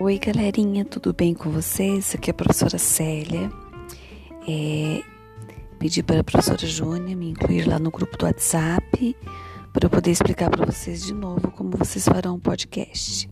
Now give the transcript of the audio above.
Oi, galerinha, tudo bem com vocês? Aqui é a professora Célia. É, pedi para a professora Júnia me incluir lá no grupo do WhatsApp para eu poder explicar para vocês de novo como vocês farão o podcast.